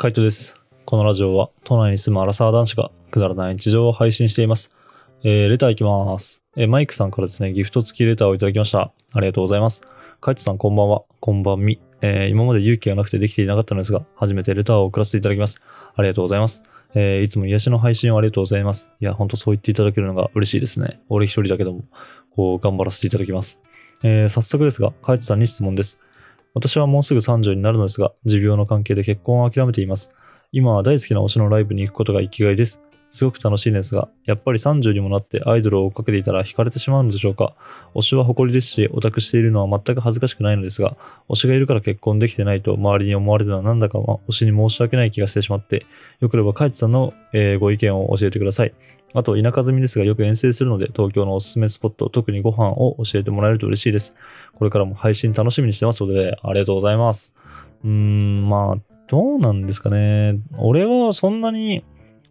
カイトです。このラジオは都内に住むアラサー男子がくだらない日常を配信しています。えー、レターいきます。えーマイクさんからですね、ギフト付きレターをいただきました。ありがとうございます。カイトさんこんばんは。こんばんみ。えー今まで勇気がなくてできていなかったのですが、初めてレターを送らせていただきます。ありがとうございます。えーいつも癒しの配信をありがとうございます。いや、ほんとそう言っていただけるのが嬉しいですね。俺一人だけども、こう、頑張らせていただきます。えー早速ですが、カイトさんに質問です。私はもうすぐ30になるのですが、持病の関係で結婚を諦めています。今は大好きな推しのライブに行くことが生きがいです。すごく楽しいんですが、やっぱり30にもなってアイドルを追っかけていたら惹かれてしまうのでしょうか？推しは誇りですし、オタクしているのは全く恥ずかしくないのですが、推しがいるから結婚できてないと周りに思われるのはなんだか推しに申し訳ない気がしてしまって、よければカイツさんの、えーご意見を教えてください。あと、田舎住みですがよく遠征するので、東京のおすすめスポット、特にご飯を教えてもらえると嬉しいです。これからも配信楽しみにしてますので、ありがとうございます。うーん、まあ、どうなんですかね。俺はそんなに、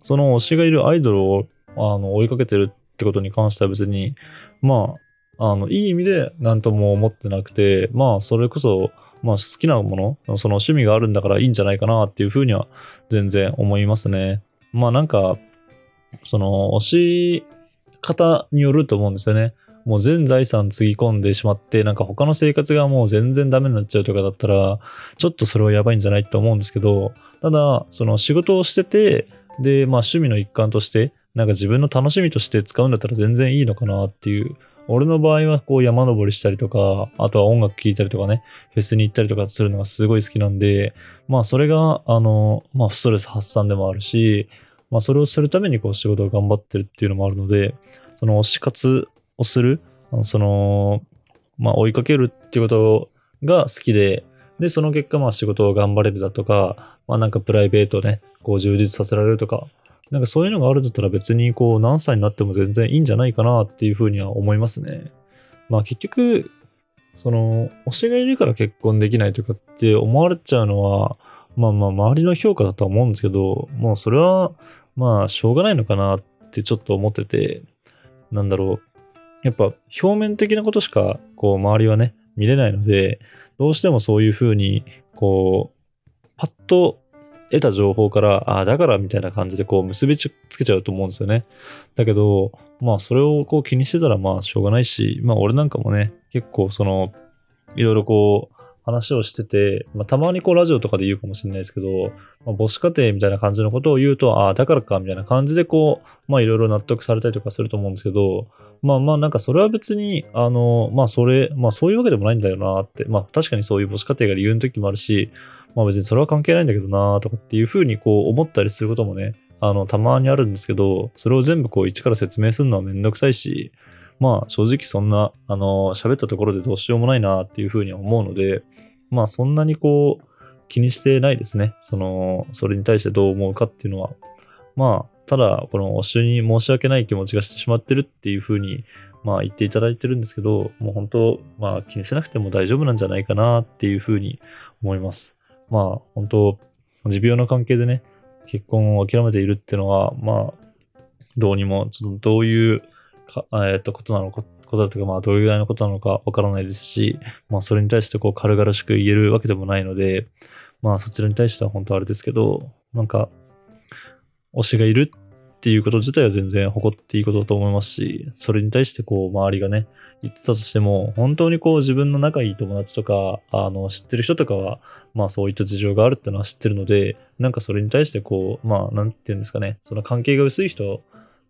その推しがいるアイドルをあの追いかけてるってことに関しては別に、まあ、あの、いい意味で何とも思ってなくて、まあ、それこそ、まあ、好きなもの、その趣味があるんだからいいんじゃないかなっていうふうには全然思いますね。まあ、なんか、その、推し方によると思うんですよね。もう全財産つぎ込んでしまって、なんか他の生活がもう全然ダメになっちゃうとかだったら、ちょっとそれはやばいんじゃないと思うんですけど、ただ、その仕事をしてて、で、まあ趣味の一環として、なんか自分の楽しみとして使うんだったら全然いいのかなっていう。俺の場合はこう山登りしたりとか、あとは音楽聴いたりとかね、フェスに行ったりとかするのがすごい好きなんで、まあそれが、あの、まあストレス発散でもあるし、まあそれをするためにこう仕事を頑張ってるっていうのもあるので、その推し活をする、その、まあ追いかけるっていうことが好きで、で、その結果まあ仕事を頑張れるだとか、まあなんかプライベートね、こう充実させられるとか、なんかそういうのがあるんだったら別にこう何歳になっても全然いいんじゃないかなっていうふうには思いますね。まあ結局、その、推しがいるから結婚できないとかって思われちゃうのは、まあまあ周りの評価だとは思うんですけど、もうそれはまあしょうがないのかなってちょっと思ってて、なんだろう。やっぱ表面的なことしかこう周りはね、見れないので、どうしてもそういうふうに、こう、パッと得た情報から、ああ、だからみたいな感じでこう結びつけちゃうと思うんですよね。だけど、まあそれをこう気にしてたらまあしょうがないし、まあ俺なんかもね、結構その、いろいろこう、話をしてて、まあ、たまにこうラジオとかで言うかもしれないですけど、まあ、母子家庭みたいな感じのことを言うと、ああ、だからかみたいな感じでこう、まあいろいろ納得されたりとかすると思うんですけど、まあまあなんかそれは別に、あの、まあそれ、まあそういうわけでもないんだよなって、まあ確かにそういう母子家庭が理由の時もあるし、まあ別にそれは関係ないんだけどなとかっていうふうにこう思ったりすることもね、あの、たまにあるんですけど、それを全部こう一から説明するのはめんどくさいし、まあ正直そんな、あの、喋ったところでどうしようもないなっていうふうには思うので、まあそんなにこう気にしてないですね。その、それに対してどう思うかっていうのは。まあ、ただ、この推しに申し訳ない気持ちがしてしまってるっていうふうに、まあ言っていただいてるんですけど、もう本当、まあ気にしなくても大丈夫なんじゃないかなっていうふうに思います。まあ本当、持病の関係でね、結婚を諦めているっていうのは、まあ、どうにも、ちょっとどういうか、えっと、ことなのか、ことだというか、まあ、どれぐらいのことなのかわからないですし、まあ、それに対してこう、軽々しく言えるわけでもないので、まあ、そちらに対しては本当あれですけど、なんか、推しがいるっていうこと自体は全然誇っていいことだと思いますし、それに対してこう、周りがね、言ってたとしても、本当にこう、自分の仲いい友達とか、あの、知ってる人とかは、まあ、そういった事情があるってのは知ってるので、なんかそれに対してこう、まあ、なんていうんですかね、その関係が薄い人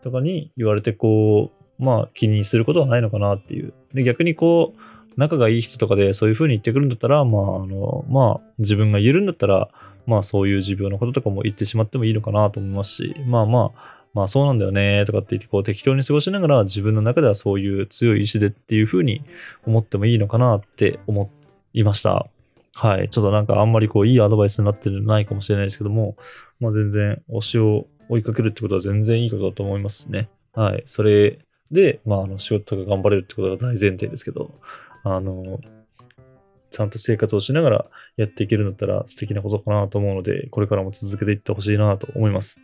とかに言われてこう、まあ気にすることはないのかなっていう。で、逆にこう、仲がいい人とかでそういう風に言ってくるんだったら、まあ、あの、まあ、自分が言えるんだったら、まあそういう持病のこととかも言ってしまってもいいのかなと思いますし、まあまあ、まあそうなんだよねとかって言ってこう適当に過ごしながら自分の中ではそういう強い意志でっていう風に思ってもいいのかなって思いました。はい。ちょっとなんかあんまりこういいアドバイスになってないかもしれないですけども、まあ全然推しを追いかけるってことは全然いいことだと思いますね。はい。それで、まああの仕事とか頑張れるってことが大前提ですけど、あの、ちゃんと生活をしながらやっていけるんだったら素敵なことかなと思うので、これからも続けていってほしいなと思います。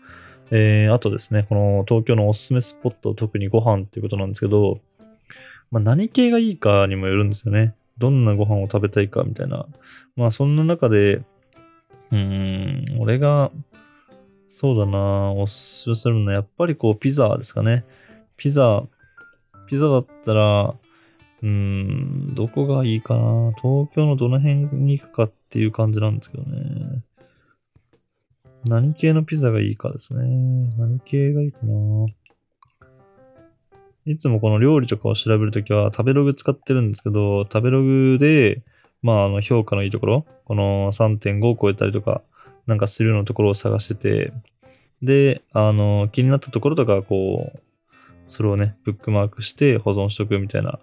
えー、あとですね、この東京のおすすめスポット、特にご飯っていうことなんですけど、まあ、何系がいいかにもよるんですよね。どんなご飯を食べたいかみたいな。まあそんな中で、うーん、俺が、そうだな、おすすめするのは、やっぱりこう、ピザですかね。ピザ、ピザだったら、うん、どこがいいかな？東京のどの辺に行くかっていう感じなんですけどね。何系のピザがいいかですね。何系がいいかな？いつもこの料理とかを調べるときは食べログ使ってるんですけど、食べログで、まあ、あの評価のいいところ、この3.5を超えたりとか、なんかするようなところを探してて、で、あの、気になったところとか、こう、それをね、ブックマークして保存しとくみたいな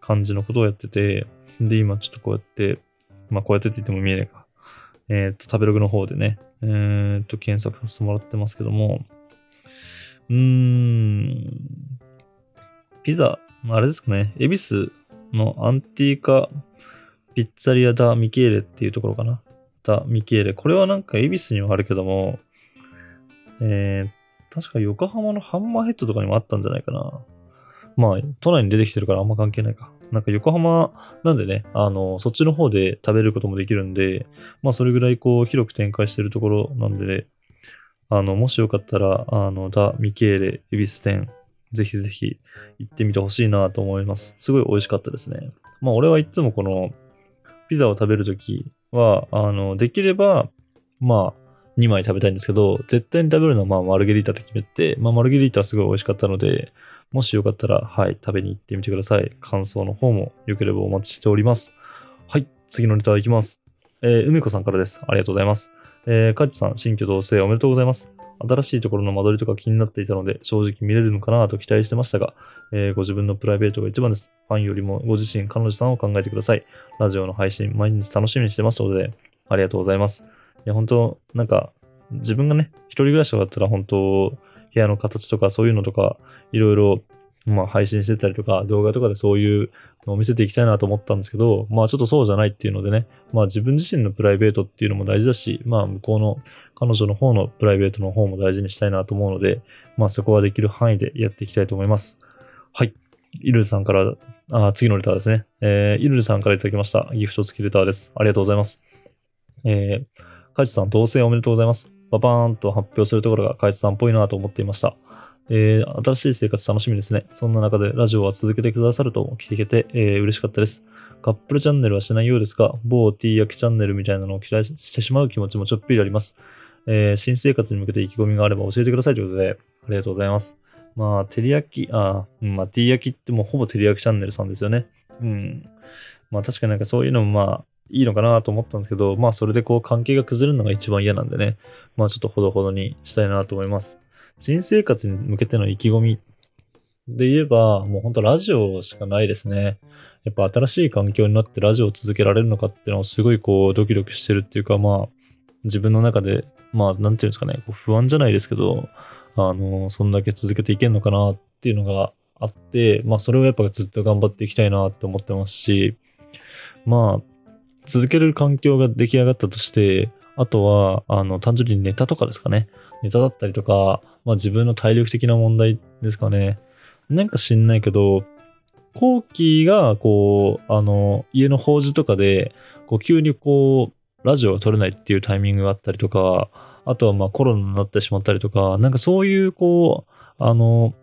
感じのことをやってて、で、今ちょっとこうやって、まあ、こうやってって言っても見えないか。えっ、と、食べログの方でね、えっ、と、検索させてもらってますけども、うーん、ピザ、あれですかね、恵比寿のアンティーカピッツァリア・ダ・ミケーレっていうところかな。ダ・ミケーレ。これはなんか恵比寿にはあるけども、えー、確か横浜のハンマーヘッドとかにもあったんじゃないかな。まあ、都内に出てきてるからあんま関係ないか。なんか横浜なんでね、あの、そっちの方で食べることもできるんで、まあそれぐらいこう広く展開してるところなんでね、あの、もしよかったら、あの、ダ・ミケーレ、恵比寿店、ぜひぜひ行ってみてほしいなと思います。すごい美味しかったですね。まあ俺はいつもこのピザを食べるときは、あの、できれば、まあ2枚食べたいんですけど、絶対に食べるのはまあマルゲリータって決めて、まあマルゲリータはすごい美味しかったので、もしよかったら、はい、食べに行ってみてください。感想の方も良ければお待ちしております。はい、次のネタいきます。えー、梅子さんからです。ありがとうございます。えー、カッチさん、新居同棲おめでとうございます。新しいところの間取りとか気になっていたので、正直見れるのかなと期待してましたが、えー、ご自分のプライベートが一番です。ファンよりもご自身、彼女さんを考えてください。ラジオの配信、毎日楽しみにしてますので、ありがとうございます。や、本当なんか、自分がね、一人暮らしとかだったら、本当部屋の形とかそういうのとか、いろいろまあ、配信してたりとか、動画とかでそういうのを見せていきたいなと思ったんですけど、まあ、ちょっとそうじゃないっていうのでね、まあ、自分自身のプライベートっていうのも大事だし、まあ、向こうの彼女の方のプライベートの方も大事にしたいなと思うので、まあ、そこはできる範囲でやっていきたいと思います。はい。イルルさんから、あ次のレターですね。えー、イルルさんからいただきました。ギフト付きレターです。ありがとうございます。えー、カイチさん、同棲おめでとうございます。ババーンと発表するところがカイチさんっぽいなと思っていました。えー、新しい生活楽しみですね。そんな中でラジオは続けてくださると聞けて、えー、嬉しかったです。カップルチャンネルはしないようですが、某 T 焼きチャンネルみたいなのを期待してしまう気持ちもちょっぴりあります。えー、新生活に向けて意気込みがあれば教えてくださいということで、ありがとうございます。まあ、照り焼き、あ、まあ、T 焼きってもうほぼ照り焼きチャンネルさんですよね。うん。まあ確かになんかそういうのもまあ、いいのかなと思ったんですけど、まあそれでこう関係が崩れるのが一番嫌なんでね、まあちょっとほどほどにしたいなと思います。新生活に向けての意気込みで言えば、もう本当ラジオしかないですね。やっぱ新しい環境になってラジオを続けられるのかっていうのをすごいこうドキドキしてるっていうか、まあ自分の中で、まあなんていうんですかね、こう不安じゃないですけど、あの、そんだけ続けていけんのかなっていうのがあって、まあそれをやっぱずっと頑張っていきたいなって思ってますし、まあ続ける環境が出来上がったとして、あとは、あの、単純にネタとかですかね。ネタだったりとか、まあ自分の体力的な問題ですかね。なんか知んないけど、後期が、こう、あの、家の法事とかで、こう、急にこう、ラジオが撮れないっていうタイミングがあったりとか、あとはまあコロナになってしまったりとか、なんかそういうこう、あの、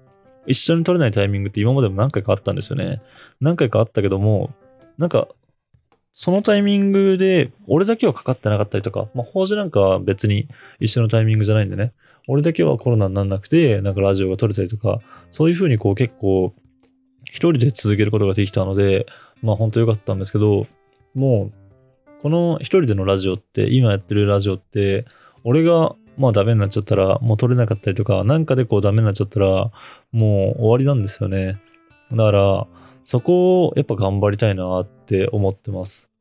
一緒に撮れないタイミングって今までも何回かあったんですよね。何回かあったけども、なんかそのタイミングで、俺だけはかかってなかったりとか、まあ、法事なんかは別に一緒のタイミングじゃないんでね、俺だけはコロナにならなくて、なんかラジオが撮れたりとか、そういうふうにこう結構、一人で続けることができたので、まあ本当良かったんですけど、もう、この一人でのラジオって、今やってるラジオって、俺がまあダメになっちゃったら、もう撮れなかったりとか、なんかでこうダメになっちゃったら、もう終わりなんですよね。だから、そこをやっぱ頑張りたいなって思ってます。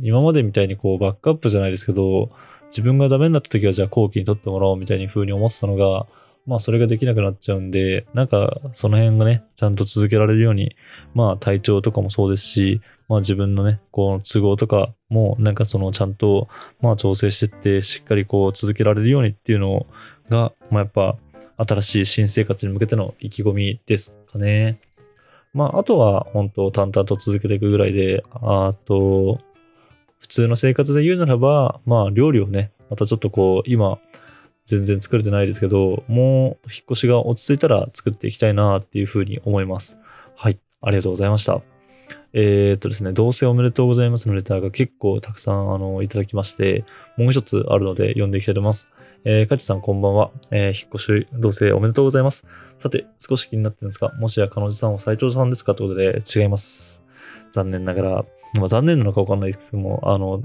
今までみたいにこうバックアップじゃないですけど、自分がダメになった時はじゃあ後期に取ってもらおうみたいに風に思ってたのが、まあそれができなくなっちゃうんで、なんかその辺がね、ちゃんと続けられるように、まあ体調とかもそうですし、まあ自分のね、こう都合とかもなんかそのちゃんとまあ調整してって、しっかりこう続けられるようにっていうのが、まあやっぱ新しい新生活に向けての意気込みですかね。まあ、あとは本当淡々と続けていくぐらいで、あと、普通の生活で言うならば、まあ料理をね、またちょっとこう、今、全然作れてないですけど、もう引っ越しが落ち着いたら作っていきたいなっていうふうに思います。はい、ありがとうございました。えー、っとですね、同棲おめでとうございますのレターが結構たくさんあのいただきまして、もう一つあるので読んでいきたいと思います。えー、かちさんこんばんは。えー、引っ越し同棲おめでとうございます。さて、少し気になってるんですが、もしや彼女さんは斎藤さんですかということで違います。残念ながら、まあ残念なのかわかんないですけども、あの、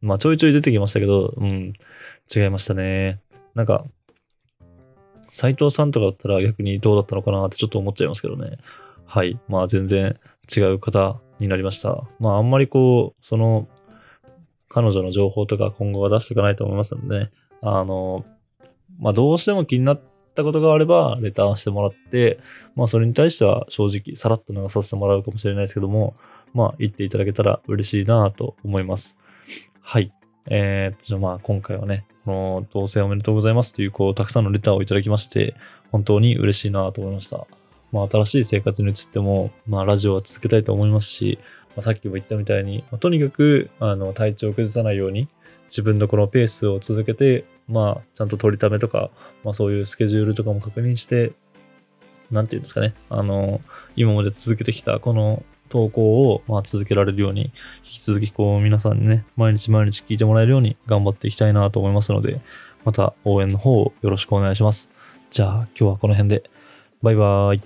まあちょいちょい出てきましたけど、うん、違いましたね。なんか、斎藤さんとかだったら逆にどうだったのかなってちょっと思っちゃいますけどね。はい。まあ全然違う方になりました。まああんまりこう、その、彼女の情報とか今後は出していかないと思いますのでね。あの、まあどうしても気になったことがあれば、レターしてもらって、まあそれに対しては正直さらっと流させてもらうかもしれないですけども、まあ言っていただけたら嬉しいなと思います。はい。えー、じゃあまあ今回はね、この同棲おめでとうございますという、こう、たくさんのレターをいただきまして、本当に嬉しいなと思いました。まあ新しい生活に移っても、まあラジオは続けたいと思いますし、まあ、さっきも言ったみたいに、まあ、とにかく、あの、体調を崩さないように、自分のこのペースを続けて、まあ、ちゃんと取りためとか、まあそういうスケジュールとかも確認して、なんていうんですかね、あの、今まで続けてきたこの投稿を、まあ、続けられるように、引き続きこう皆さんにね、毎日毎日聞いてもらえるように頑張っていきたいなと思いますので、また応援の方をよろしくお願いします。じゃあ今日はこの辺で、バイバーイ。